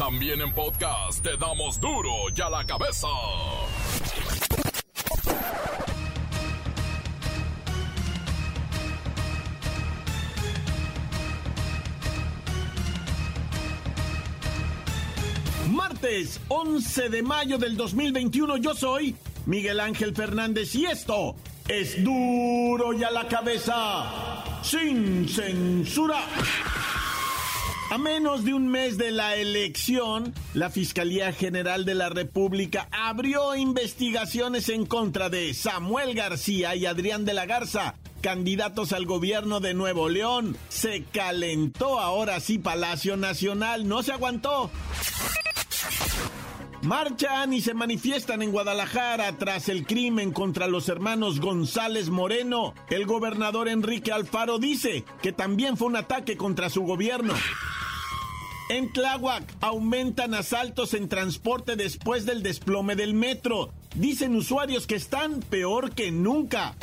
También en podcast te damos duro y a la cabeza. Martes 11 de mayo del 2021 yo soy Miguel Ángel Fernández y esto es duro y a la cabeza sin censura. A menos de un mes de la elección, la Fiscalía General de la República abrió investigaciones en contra de Samuel García y Adrián de la Garza, candidatos al gobierno de Nuevo León. Se calentó ahora sí Palacio Nacional, no se aguantó. Marchan y se manifiestan en Guadalajara tras el crimen contra los hermanos González Moreno. El gobernador Enrique Alfaro dice que también fue un ataque contra su gobierno. En Tláhuac aumentan asaltos en transporte después del desplome del metro. Dicen usuarios que están peor que nunca.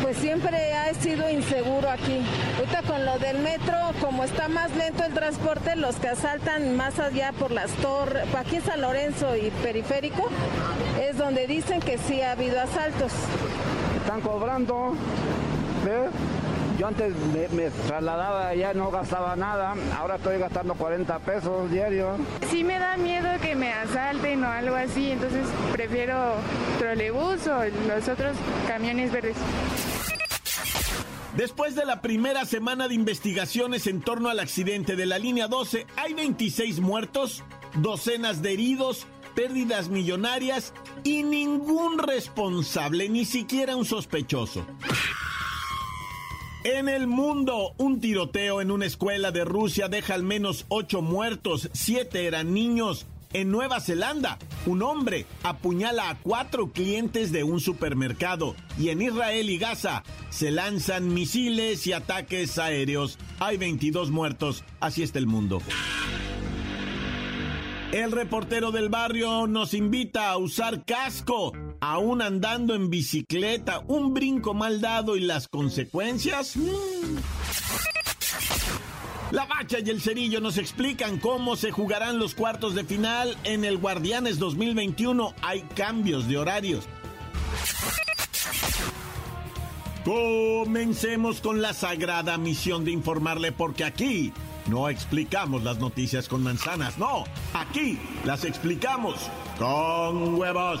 Pues siempre ha sido inseguro aquí. Ahorita con lo del metro, como está más lento el transporte, los que asaltan más allá por las torres, aquí en San Lorenzo y Periférico, es donde dicen que sí ha habido asaltos. Están cobrando, ¿ves? Yo antes me, trasladaba ya no gastaba nada, ahora estoy gastando 40 pesos diarios. Sí me da miedo que me asalten o algo así, entonces prefiero trolebús o los otros camiones verdes. Después de la primera semana de investigaciones en torno al accidente de la línea 12, hay 26 muertos, docenas de heridos, pérdidas millonarias y ningún responsable, ni siquiera un sospechoso. En el mundo, un tiroteo en una escuela de Rusia deja al menos ocho muertos, siete eran niños. En Nueva Zelanda, un hombre apuñala a cuatro clientes de un supermercado. Y en Israel y Gaza se lanzan misiles y ataques aéreos. Hay 22 muertos. Así está el mundo. El reportero del barrio nos invita a usar casco aún andando en bicicleta, un brinco mal dado y las consecuencias. Mm. La Bacha y el Cerillo nos explican cómo se jugarán los cuartos de final en el Guardianes 2021. Hay cambios de horarios. Comencemos con la sagrada misión de informarle porque aquí no explicamos las noticias con manzanas, no, aquí las explicamos con huevos.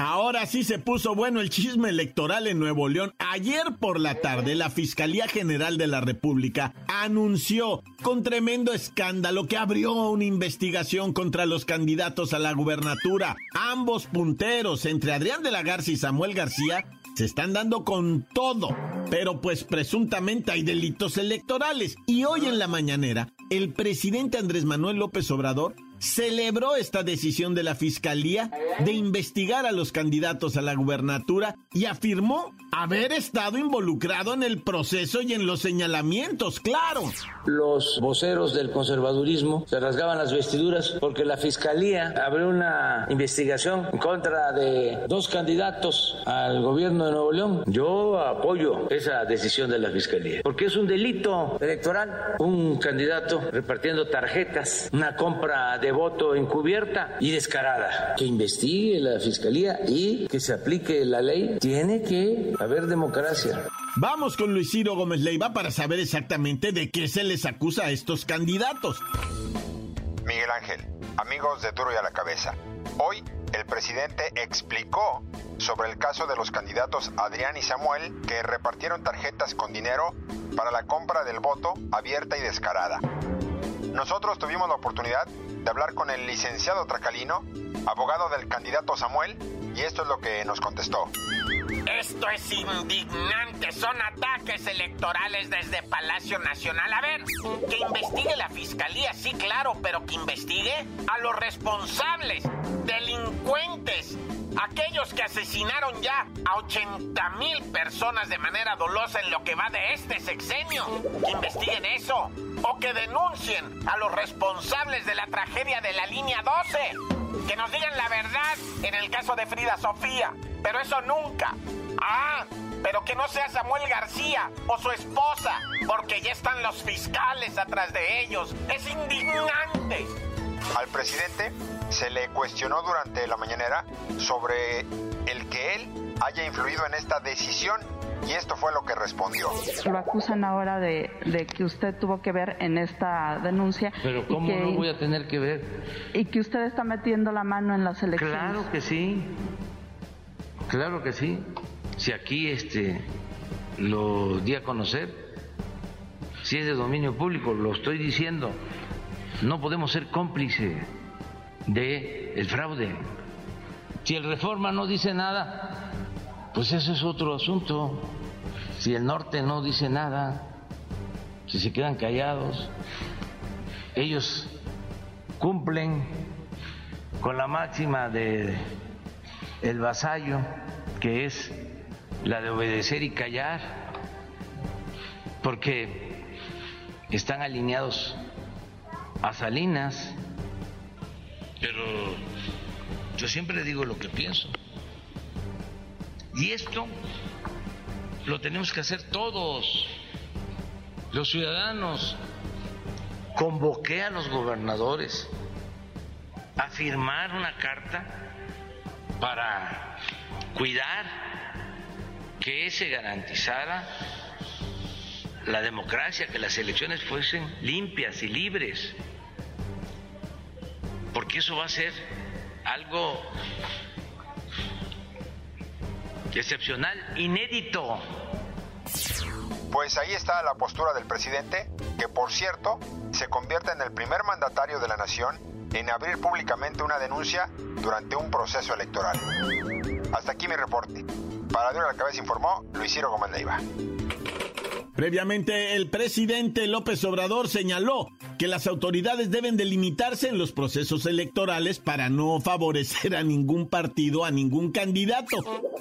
Ahora sí se puso bueno el chisme electoral en Nuevo León. Ayer por la tarde, la Fiscalía General de la República anunció con tremendo escándalo que abrió una investigación contra los candidatos a la gubernatura. Ambos punteros, entre Adrián de la Garza y Samuel García, se están dando con todo, pero pues presuntamente hay delitos electorales. Y hoy en la mañanera, el presidente Andrés Manuel López Obrador celebró esta decisión de la Fiscalía de investigar a los candidatos a la gubernatura y afirmó haber estado involucrado en el proceso y en los señalamientos, claro. Los voceros del conservadurismo se rasgaban las vestiduras porque la Fiscalía abrió una investigación en contra de dos candidatos al gobierno de Nuevo León. Yo apoyo esa decisión de la Fiscalía porque es un delito electoral. Un candidato repartiendo tarjetas, una compra de voto encubierta y descarada. Que investigue la fiscalía y que se aplique la ley. Tiene que haber democracia. Vamos con Luis Ciro Gómez Leiva para saber exactamente de qué se les acusa a estos candidatos. Miguel Ángel, amigos de Duro y a la Cabeza. Hoy el presidente explicó sobre el caso de los candidatos Adrián y Samuel que repartieron tarjetas con dinero para la compra del voto abierta y descarada. Nosotros tuvimos la oportunidad de hablar con el licenciado Tracalino, abogado del candidato Samuel, y esto es lo que nos contestó. Esto es indignante, son ataques electorales desde Palacio Nacional. A ver, que investigue la fiscalía sí, claro, pero que investigue a los responsables, delincuentes, aquellos que asesinaron ya a 80 mil personas de manera dolosa en lo que va de este sexenio. Que investiguen eso. O que denuncien a los responsables de la tragedia de la línea 12. Que nos digan la verdad en el caso de Frida Sofía. Pero eso nunca. Ah, pero que no sea Samuel García o su esposa, porque ya están los fiscales atrás de ellos. Es indignante. Al presidente se le cuestionó durante la mañanera sobre el que él haya influido en esta decisión y esto fue lo que respondió. Lo acusan ahora de, que usted tuvo que ver en esta denuncia. Pero ¿cómo no voy a tener que ver? Y que usted está metiendo la mano en las elecciones. Claro que sí. Claro que sí. Si aquí este lo di a conocer, si es de dominio público, lo estoy diciendo. No podemos ser cómplices de el fraude. Si el Reforma no dice nada, pues eso es otro asunto. Si el norte no dice nada, si se quedan callados, ellos cumplen con la máxima de el vasallo, que es la de obedecer y callar, porque están alineados a Salinas, pero yo siempre digo lo que pienso. Y esto lo tenemos que hacer todos, los ciudadanos. Convoqué a los gobernadores a firmar una carta para cuidar que se garantizara la democracia, que las elecciones fuesen limpias y libres, porque eso va a ser algo excepcional, inédito. Pues ahí está la postura del presidente, que por cierto se convierte en el primer mandatario de la nación en abrir públicamente una denuncia durante un proceso electoral. Hasta aquí mi reporte. Para la Cabeza informó Luis Ciro Gómez Leiva. Previamente, el presidente López Obrador señaló que las autoridades deben delimitarse en los procesos electorales para no favorecer a ningún partido, a ningún candidato.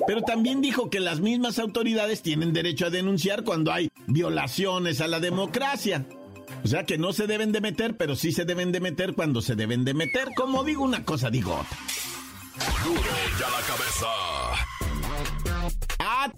Pero también dijo que las mismas autoridades tienen derecho a denunciar cuando hay violaciones a la democracia. O sea que no se deben de meter, pero sí se deben de meter cuando se deben de meter. Como digo una cosa, digo otra. Ya la cabeza.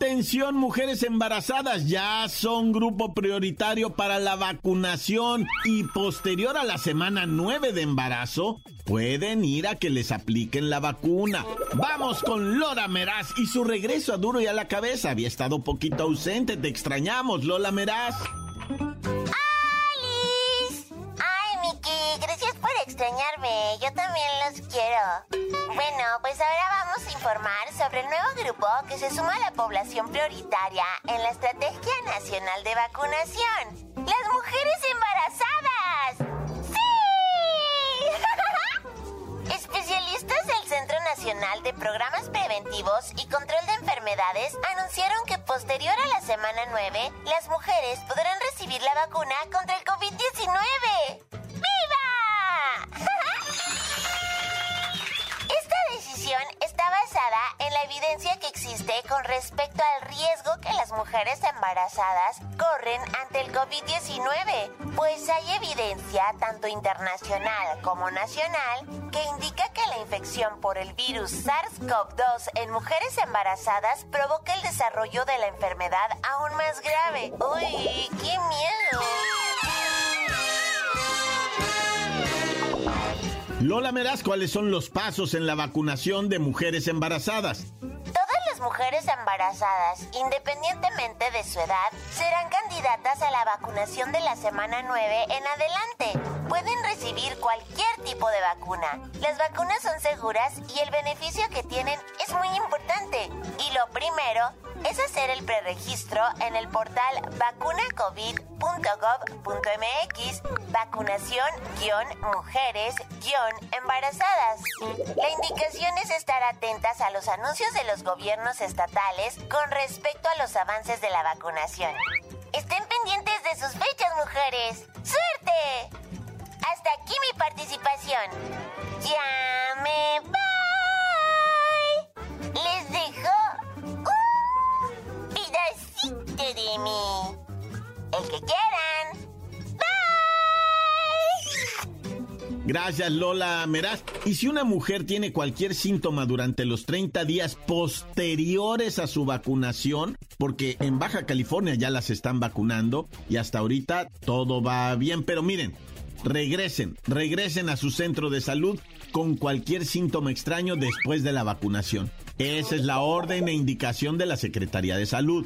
Atención mujeres embarazadas, ya son grupo prioritario para la vacunación y posterior a la semana 9 de embarazo pueden ir a que les apliquen la vacuna. Vamos con Lola Meraz y su regreso a Duro y a la cabeza. Había estado poquito ausente, te extrañamos Lola Meraz. Extrañarme. Yo también los quiero. Bueno, pues ahora vamos a informar sobre el nuevo grupo que se suma a la población prioritaria en la Estrategia Nacional de Vacunación. Las mujeres embarazadas. ¡Sí! Especialistas del Centro Nacional de Programas Preventivos y Control de Enfermedades anunciaron que posterior a la semana 9, las mujeres podrán recibir la vacuna contra el COVID-19. Está basada en la evidencia que existe con respecto al riesgo que las mujeres embarazadas corren ante el COVID-19, pues hay evidencia tanto internacional como nacional que indica que la infección por el virus SARS-CoV-2 en mujeres embarazadas provoca el desarrollo de la enfermedad aún más grave. ¡Uy, qué miedo! Lola Meraz, ¿cuáles son los pasos en la vacunación de mujeres embarazadas? Todas las mujeres embarazadas, independientemente de su edad, serán candidatas a la vacunación de la semana 9 en adelante. Pueden recibir cualquier tipo de vacuna. Las vacunas son seguras y el beneficio que tienen es muy importante. Y lo primero es hacer el preregistro en el portal vacunacovid.gov.mx vacunación-mujeres-embarazadas. La indicación es estar atentas a los anuncios de los gobiernos estatales con respecto a los avances de la vacunación. Estén pendientes de sus fechas, mujeres. ¡Suerte! participación. Ya me voy. Les dejo El que quieran. Gracias, Lola Meraz. Y si una mujer tiene cualquier síntoma durante los 30 días posteriores a su vacunación, porque en Baja California ya las están vacunando y hasta ahorita todo va bien, pero miren, regresen, regresen a su centro de salud con cualquier síntoma extraño después de la vacunación. Esa es la orden e indicación de la Secretaría de Salud.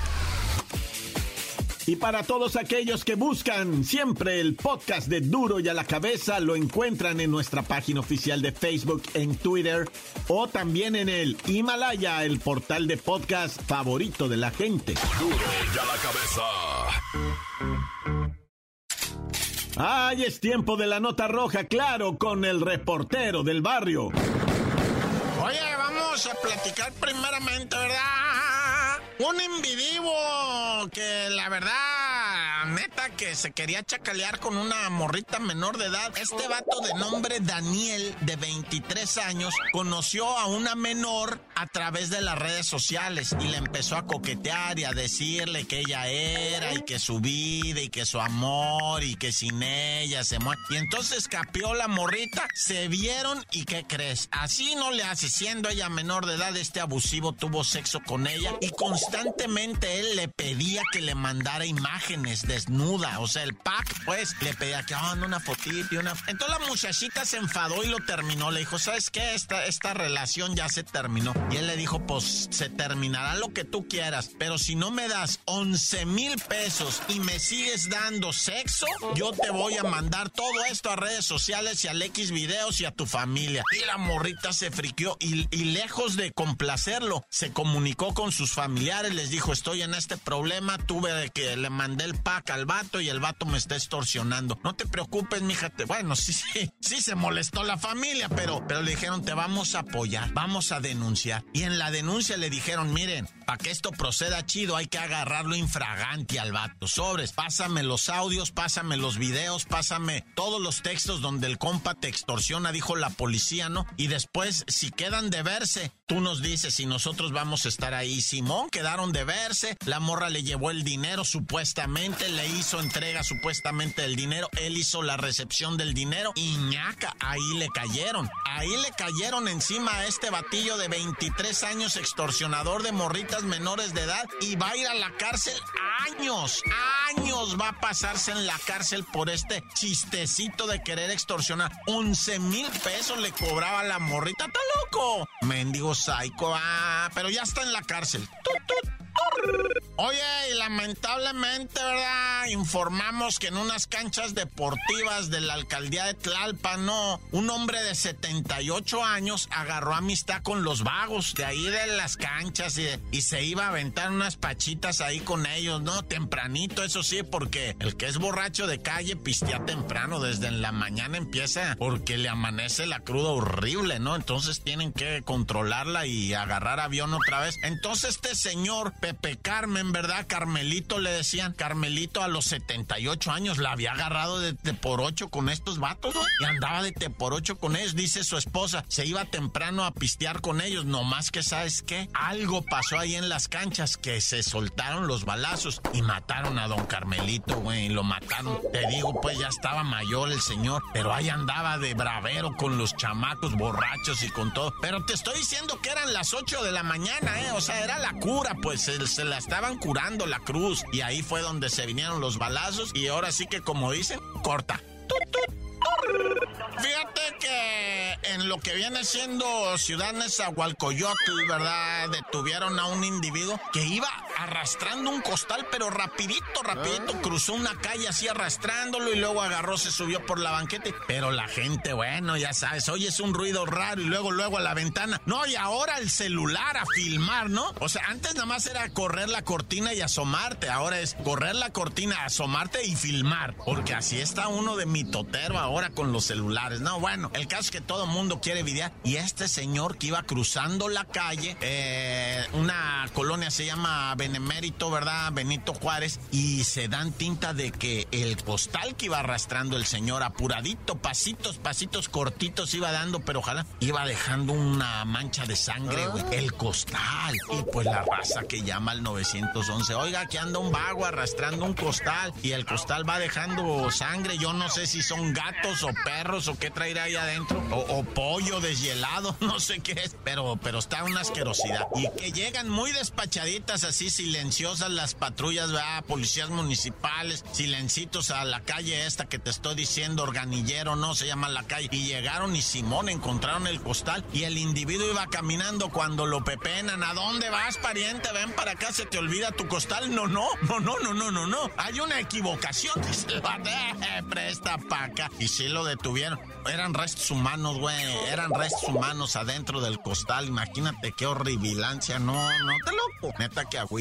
Y para todos aquellos que buscan siempre el podcast de Duro y a la cabeza, lo encuentran en nuestra página oficial de Facebook, en Twitter o también en el Himalaya, el portal de podcast favorito de la gente. Duro y a la cabeza. Ay, es tiempo de la nota roja, claro, con el reportero del barrio. Oye, vamos a platicar primeramente, ¿verdad? Un individuo que la verdad, neta, que se quería chacalear con una morrita menor de edad. Este vato de nombre Daniel, de 23 años, conoció a una menor a través de las redes sociales y le empezó a coquetear y a decirle que ella era y que su vida y que su amor y que sin ella se muere. Y entonces capió la morrita, se vieron y ¿qué crees? Así no le hace, siendo ella menor de edad, este abusivo tuvo sexo con ella y constantemente él le pedía que le mandara imágenes desnuda, o sea, el pack pues le pedía que hagan una fotito y una... Entonces la muchachita se enfadó y lo terminó, le dijo, ¿sabes qué? Esta, esta relación ya se terminó. Y él le dijo, pues se terminará lo que tú quieras, pero si no me das 11 mil pesos y me sigues dando sexo, yo te voy a mandar todo esto a redes sociales y al X videos y a tu familia. Y la morrita se friqueó y, y lejos de complacerlo, se comunicó con sus familiares, les dijo, estoy en este problema, tuve que le mandé el pack al vato y el vato me está extorsionando. No te preocupes, mija, te... bueno, sí, sí, sí se molestó la familia, pero, pero le dijeron, te vamos a apoyar, vamos a denunciar. Y en la denuncia le dijeron, miren, para que esto proceda chido hay que agarrarlo infragante al vato. Sobres, pásame los audios, pásame los videos, pásame todos los textos donde el compa te extorsiona, dijo la policía, ¿no? Y después, si quedan de verse, tú nos dices si nosotros vamos a estar ahí. Simón, quedaron de verse, la morra le llevó el dinero supuestamente, le hizo entrega supuestamente del dinero, él hizo la recepción del dinero y ñaca, ahí le cayeron. Ahí le cayeron encima a este batillo de 23 años extorsionador de morritas menores de edad y va a ir a la cárcel años, años va a pasarse en la cárcel por este chistecito de querer extorsionar. 11 mil pesos le cobraba la morrita, ¡está loco! Mendigo psycho, ah, pero ya está en la cárcel. Oye, y lamentablemente, ¿verdad? Informamos que en unas canchas deportivas de la alcaldía de Tlalpan, no, un hombre de 78 años agarró amistad con los vagos de ahí de las canchas y, y se iba a aventar unas pachitas ahí con ellos, ¿no? Tempranito, eso sí, porque el que es borracho de calle pistea temprano, desde en la mañana empieza porque le amanece la cruda horrible, ¿no? Entonces tienen que controlarla y agarrar avión otra vez. Entonces este señor, Pepe Carmen, ¿verdad? Carmelito le decían. Carmelito a los 78 años la había agarrado de, te por ocho con estos vatos, ¿no? Y andaba de te por ocho con ellos, dice su esposa. Se iba temprano a pistear con ellos, no más que, ¿sabes qué? Algo pasó ahí en las canchas que se soltaron los balazos y mataron a don Carmelito, güey. Y lo mataron. Te digo, pues ya estaba mayor el señor, pero ahí andaba de bravero con los chamacos borrachos y con todo. Pero te estoy diciendo que eran las 8 de la mañana, ¿eh? O sea, era la cura, pues se, se la estaban curando la cruz. Y ahí fue donde se vinieron los balazos. Y ahora sí que, como dicen, corta. Fíjate que en lo que viene siendo Ciudad Nezahualcóyotl, ¿verdad? Detuvieron a un individuo que iba arrastrando un costal, pero rapidito, rapidito, cruzó una calle así arrastrándolo y luego agarró, se subió por la banqueta. Pero la gente, bueno, ya sabes, oye, es un ruido raro y luego, luego a la ventana. No, y ahora el celular a filmar, ¿no? O sea, antes nada más era correr la cortina y asomarte, ahora es correr la cortina, asomarte y filmar, porque así está uno de mitotero ahora con los celulares. No, bueno, el caso es que todo mundo quiere videar y este señor que iba cruzando la calle, eh, una colonia se llama Benemérito, ¿verdad? Benito Juárez, y se dan tinta de que el costal que iba arrastrando el señor apuradito, pasitos, pasitos cortitos iba dando, pero ojalá iba dejando una mancha de sangre, güey. El costal. Y pues la raza que llama al 911, oiga, que anda un vago arrastrando un costal y el costal va dejando sangre. Yo no sé si son gatos o perros o qué traerá ahí adentro, o, pollo deshielado, no sé qué es, pero, pero está una asquerosidad. Y que llegan muy despachaditas, así silenciosas las patrullas, ¿verdad? Policías municipales, silencitos a la calle esta que te estoy diciendo, organillero, no se llama la calle. Y llegaron y Simón encontraron el costal y el individuo iba caminando cuando lo pepenan. ¿A dónde vas, pariente? Ven para acá, se te olvida tu costal. No, no, no, no, no, no, no, no. Hay una equivocación. Presta paca. Y sí lo detuvieron. Eran restos humanos, güey. Eran restos humanos adentro del costal. Imagínate qué horribilancia. No, no, te loco. Neta que agüita.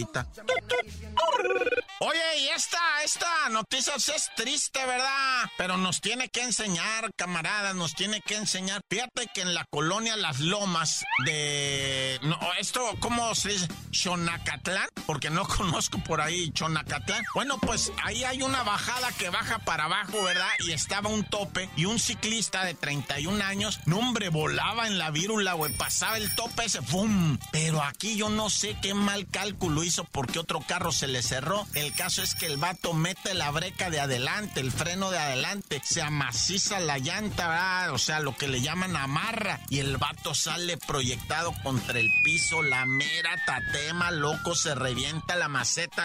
Oye, y esta, esta noticia es triste, ¿verdad? Pero nos tiene que enseñar, camaradas, nos tiene que enseñar. Fíjate que en la colonia Las Lomas de... No, esto, ¿cómo se dice? Chonacatlán, porque no conozco por ahí Chonacatlán. Bueno, pues ahí hay una bajada que baja para abajo, ¿verdad? Y estaba un tope y un ciclista de 31 años, no hombre, volaba en la vírula, güey, pasaba el tope ese, ¡pum! Pero aquí yo no sé qué mal cálculo hizo porque otro carro se le cerró. El caso es que el vato mete la breca de adelante, el freno de adelante, se amaciza la llanta, o sea, lo que le llaman amarra, y el vato sale proyectado contra el piso, la mera tatema, loco, se revienta la maceta,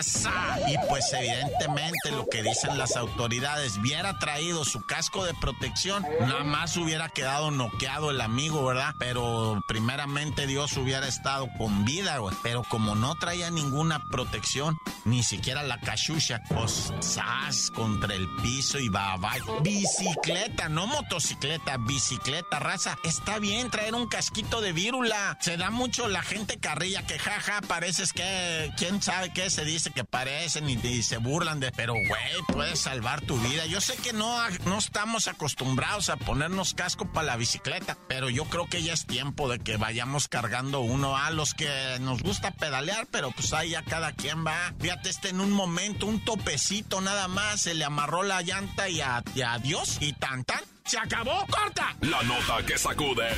y pues evidentemente lo que dicen las autoridades, hubiera traído su casco de protección, nada más hubiera quedado noqueado el amigo, ¿verdad? Pero primeramente Dios hubiera estado con vida, pero como no traía ninguna protección, ni siquiera la cachucha, pues sas contra el piso y va, va. Bicicleta, no motocicleta, bicicleta, raza. Está bien traer un casquito de vírula. Se da mucho la gente carrilla que jaja, pareces que quién sabe qué se dice que parecen y, se burlan de. Pero güey, puedes salvar tu vida. Yo sé que no, no estamos acostumbrados a ponernos casco para la bicicleta, pero yo creo que ya es tiempo de que vayamos cargando uno a los que nos gusta pedalear, pero pues ahí ya cada quien va. Fíjate, este en un momento, un topecito nada más, se le amarró la llanta y, a, adiós. Y tan tan, se acabó, corta. La nota que sacude.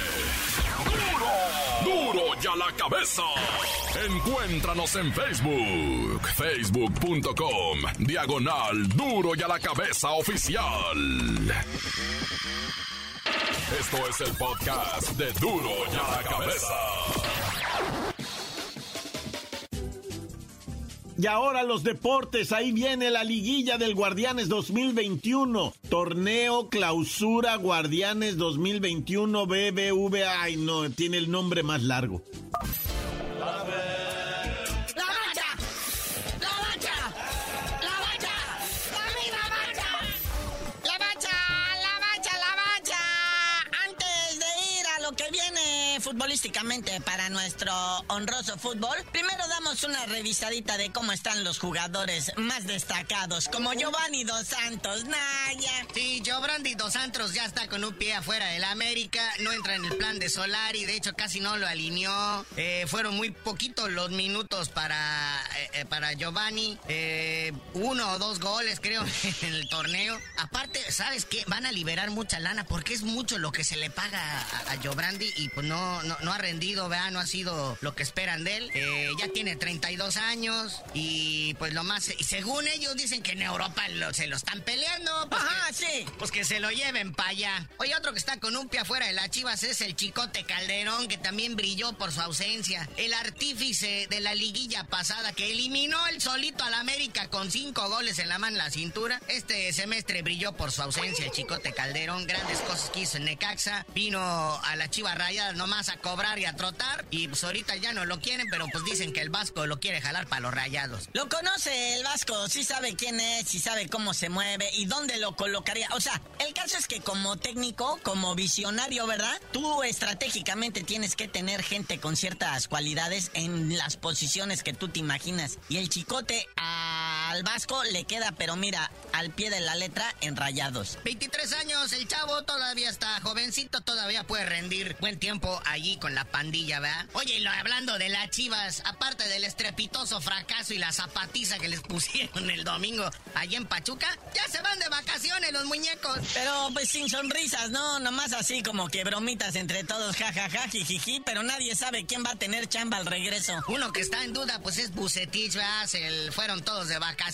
¡Duro! ¡Duro ya la cabeza! Encuéntranos en Facebook, facebook.com, diagonal Duro y a la cabeza oficial. Esto es el podcast de Duro y a la cabeza. Y ahora los deportes, ahí viene la liguilla del Guardianes 2021. Torneo Clausura Guardianes 2021 BBVA. Ay, no, tiene el nombre más largo. Para nuestro honroso fútbol, primero damos una revisadita de cómo están los jugadores más destacados, como Giovanni Dos Santos, Naya. Sí, Giovanni Dos Santos ya está con un pie afuera del América, no entra en el plan de Solari, de hecho casi no lo alineó. Eh, fueron muy poquitos los minutos para, eh, eh, para Giovanni, uno o dos goles creo en el torneo. Aparte, ¿sabes qué? Van a liberar mucha lana porque es mucho lo que se le paga a, a Giovanni y pues no, no, ha rendido, ¿verdad? No ha sido lo que esperan de él. Eh, ya tiene 32 años y pues lo más... Y según ellos dicen que en Europa se lo están peleando. Pues Ajá, sí. Pues que se lo lleven para allá. Oye, otro que está con un pie afuera de las chivas es el Chicote Calderón, que también brilló por su ausencia. El artífice de la liguilla pasada que eliminó el solito al América con cinco goles en la mano en la cintura. Este semestre brilló por su ausencia el Chicote Calderón. Grandes cosas que hizo en Necaxa. Vino a la chiva rayada nomás a cobrar y a trotar. Y pues ahorita ya no lo quieren, pero pues dicen que el Vasco lo quiere jalar para los rayados. Lo conoce el Vasco, sí sabe quién es, sí sabe cómo se mueve y dónde lo colocaría. O sea, el caso es que como técnico, como visionario, ¿verdad? Tú estratégicamente tienes que tener gente con ciertas cualidades en las posiciones que tú te imaginas. Y el chicote al Vasco le queda, pero mira, al pie de la letra, en rayados. 23 años, el chavo todavía está jovencito, todavía puede rendir buen tiempo allí con la pandilla, ¿verdad? Oye, lo, hablando de las chivas, aparte del estrepitoso fracaso y la zapatiza que les pusieron el domingo allí en Pachuca, ya se van de vacaciones los muñecos. Pero pues sin sonrisas, ¿no? Nomás así como que bromitas entre todos, jajaja, jijiji, pero nadie sabe quién va a tener chamba al regreso. Uno que está en duda, pues es Bucetich, ¿verdad? Se fueron todos de vacaciones,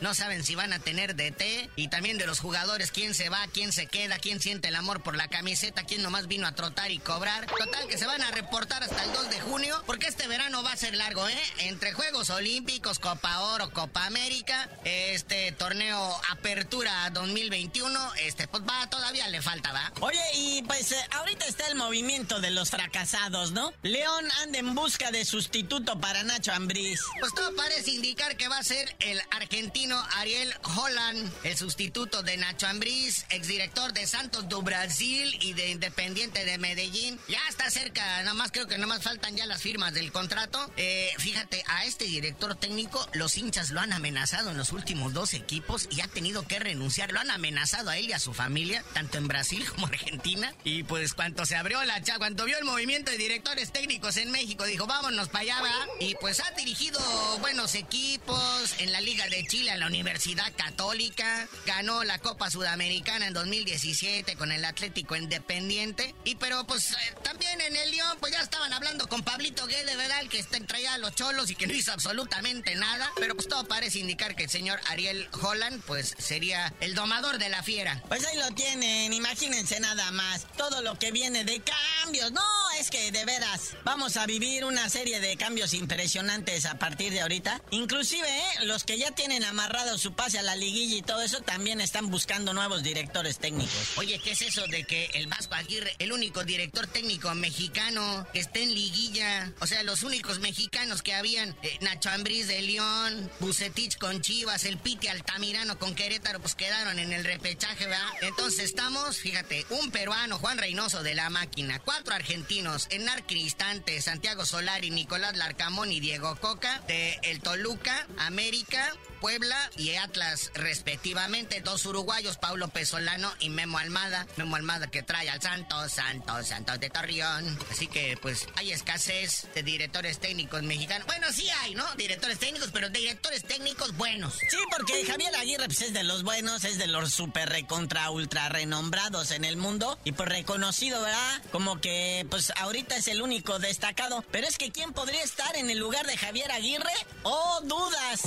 no saben si van a tener DT, y también de los jugadores, quién se va, quién se queda, quién siente el amor por la camiseta, quién nomás vino a trotar y cobrar. Total que se van a reportar hasta el 2 de junio, porque este verano va a ser largo, ¿eh? Entre Juegos Olímpicos, Copa Oro, Copa América, este torneo Apertura 2021, este, pues va, todavía le falta, ¿va? Oye, y pues eh, ahorita está el movimiento de los fracasados, ¿no? León anda en busca de sustituto para Nacho Ambriz. Pues todo parece indicar que va a ser el argentino Ariel Holland, el sustituto de Nacho Ambriz, exdirector de Santos do Brasil y de Independiente de Medellín. Ya está cerca, nada más creo que nada más faltan ya las firmas del contrato. Eh, fíjate, a este director técnico los hinchas lo han amenazado en los últimos dos equipos y ha tenido que renunciar. Lo han amenazado a él y a su familia, tanto en Brasil como Argentina. Y pues cuando se abrió la cha, cuando vio el movimiento de directores técnicos en México, dijo, vámonos para allá, ¿va? Y pues ha dirigido buenos equipos en la Liga de Chile, en la Universidad Católica. Ganó la Copa Sudamericana en 2017 con el Atlético Independiente. Y pero pues eh, también en el León, pues ya estaban hablando con Pablito Guede, ¿verdad? El que está traía a los cholos y que no hizo absolutamente nada. Pero pues todo parece indicar que el señor Ariel Holland, pues sería el domador de la fiera. Pues ahí lo tienen, imagínense nada más. Todo lo que viene de cambios. No, es que de veras, vamos a vivir una serie de cambios impresionantes a partir de ahorita. Inclusive, ¿eh? los que ya tienen amarrado su pase a la liguilla y todo eso, también están buscando nuevos directores técnicos. Oye, ¿qué es eso de que el Vasco Aguirre, el único director técnico mexicano que esté en liguilla? O sea, los únicos mexicanos que habían, eh, Nacho Ambriz de León, Bucetich con Chivas, el Piti Altamirano con Querétaro, pues quedaron en el repechaje, ¿verdad? Entonces estamos, fíjate, un peruano, Juan Reynoso de la máquina, cuatro argentinos, Enar Cristante, Santiago Solari, Nicolás Larcamón y Diego Coca, de el Toluca, América, Yeah. Puebla y Atlas respectivamente, dos uruguayos, Paulo Pesolano y Memo Almada. Memo Almada que trae al Santos, Santos, Santos de Torreón. Así que pues hay escasez de directores técnicos mexicanos. Bueno, sí hay, ¿no? Directores técnicos, pero directores técnicos buenos. Sí, porque Javier Aguirre pues, es de los buenos, es de los super recontra ultra renombrados en el mundo y pues reconocido, ¿verdad? Como que pues ahorita es el único destacado. Pero es que ¿quién podría estar en el lugar de Javier Aguirre? ¡Oh, dudas!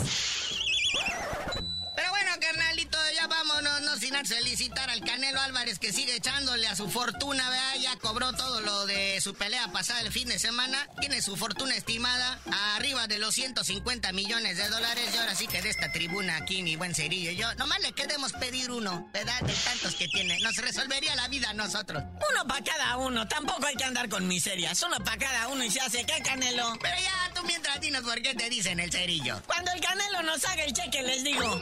Carnalito, ya vámonos, no sin felicitar al Canelo Álvarez que sigue echándole a su fortuna, ¿verdad? Ya cobró todo lo de su pelea pasada el fin de semana. Tiene su fortuna estimada arriba de los 150 millones de dólares. Y ahora sí que de esta tribuna aquí, mi buen cerillo y yo, nomás le queremos pedir uno, ¿verdad? De tantos que tiene. Nos resolvería la vida a nosotros. Uno para cada uno, tampoco hay que andar con miserias. Uno para cada uno y se hace, ¿qué, Canelo? Pero ya, tú mientras dinos por qué te dicen el cerillo. Cuando el Canelo nos haga el cheque, les digo.